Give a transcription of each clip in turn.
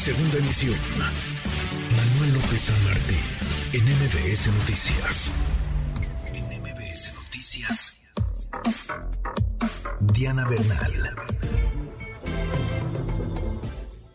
Segunda emisión. Manuel López San Martín, en MBS Noticias. En MBS Noticias. Diana Bernal.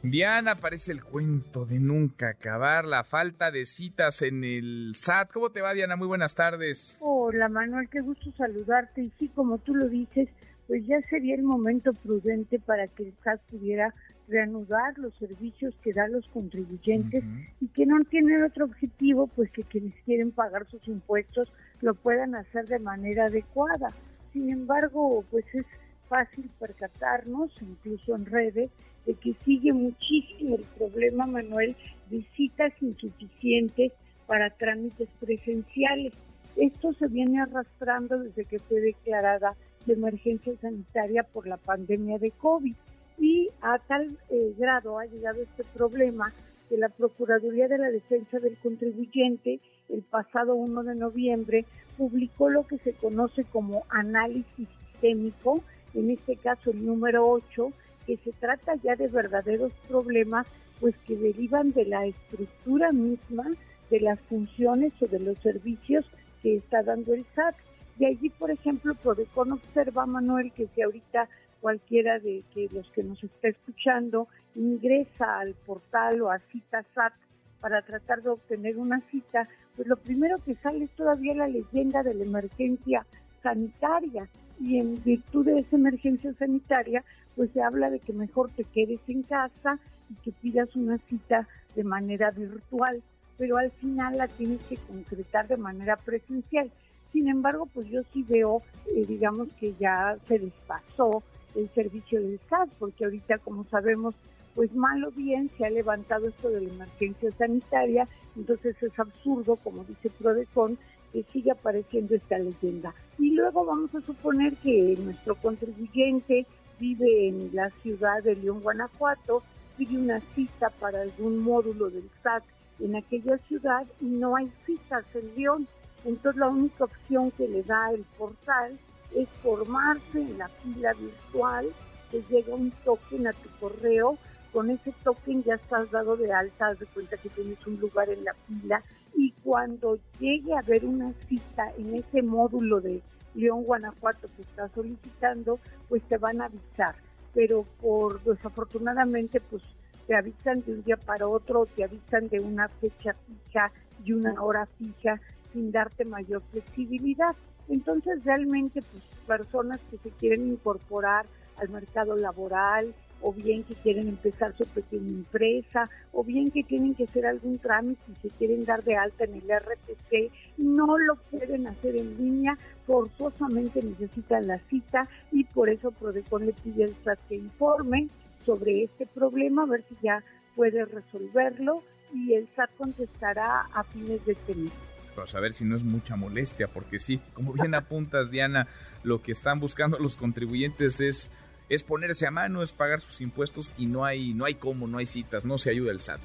Diana, parece el cuento de nunca acabar, la falta de citas en el SAT. ¿Cómo te va, Diana? Muy buenas tardes. Hola, Manuel, qué gusto saludarte. Y sí, como tú lo dices, pues ya sería el momento prudente para que el SAT pudiera reanudar los servicios que dan los contribuyentes y que no tienen otro objetivo, pues que quienes quieren pagar sus impuestos lo puedan hacer de manera adecuada. Sin embargo, pues es fácil percatarnos, incluso en redes, de que sigue muchísimo el problema, Manuel, de citas insuficientes para trámites presenciales. Esto se viene arrastrando desde que fue declarada de emergencia sanitaria por la pandemia de COVID. Y a tal eh, grado ha llegado este problema que la Procuraduría de la Defensa del Contribuyente el pasado 1 de noviembre publicó lo que se conoce como análisis sistémico, en este caso el número 8, que se trata ya de verdaderos problemas pues que derivan de la estructura misma de las funciones o de los servicios que está dando el SAT. Y allí, por ejemplo, Prodecon observa, Manuel, que si ahorita cualquiera de que los que nos está escuchando ingresa al portal o a cita SAT para tratar de obtener una cita, pues lo primero que sale es todavía la leyenda de la emergencia sanitaria y en virtud de esa emergencia sanitaria, pues se habla de que mejor te quedes en casa y que pidas una cita de manera virtual, pero al final la tienes que concretar de manera presencial. Sin embargo, pues yo sí veo, eh, digamos que ya se despasó el servicio del SAT, porque ahorita, como sabemos, pues mal o bien se ha levantado esto de la emergencia sanitaria, entonces es absurdo, como dice Prodecon, que sigue apareciendo esta leyenda. Y luego vamos a suponer que nuestro contribuyente vive en la ciudad de León, Guanajuato, pide una cita para algún módulo del SAT en aquella ciudad y no hay citas en León. Entonces la única opción que le da el portal es formarse en la fila virtual, te llega un token a tu correo, con ese token ya estás dado de alta, haz de cuenta que tienes un lugar en la fila y cuando llegue a haber una cita en ese módulo de León, Guanajuato que está solicitando, pues te van a avisar. Pero por desafortunadamente, pues te avisan de un día para otro, te avisan de una fecha fija y una hora fija sin darte mayor flexibilidad. Entonces realmente pues personas que se quieren incorporar al mercado laboral o bien que quieren empezar su pequeña empresa o bien que tienen que hacer algún trámite y se quieren dar de alta en el RTC, no lo pueden hacer en línea, forzosamente necesitan la cita y por eso Prodecon le pide al SAT que informe sobre este problema, a ver si ya puede resolverlo y el SAT contestará a fines de este mes. Pues a ver si no es mucha molestia, porque sí, como bien apuntas, Diana, lo que están buscando los contribuyentes es, es ponerse a mano, es pagar sus impuestos y no hay, no hay cómo, no hay citas, no se ayuda el SAT.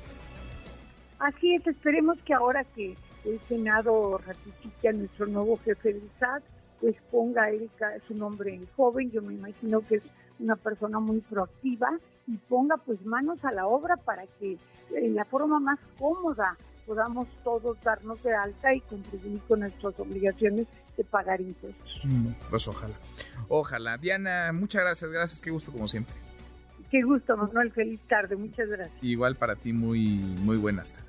Así es, esperemos que ahora que el Senado ratifique a nuestro nuevo jefe del SAT, pues ponga a él su nombre joven, yo me imagino que es una persona muy proactiva y ponga pues manos a la obra para que en la forma más cómoda podamos todos darnos de alta y contribuir con nuestras obligaciones de pagar impuestos. Mm, pues ojalá. Ojalá. Diana, muchas gracias, gracias, qué gusto como siempre. Qué gusto, Manuel, feliz tarde, muchas gracias. Igual para ti, muy, muy buenas tardes.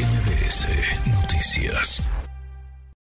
MBS Noticias.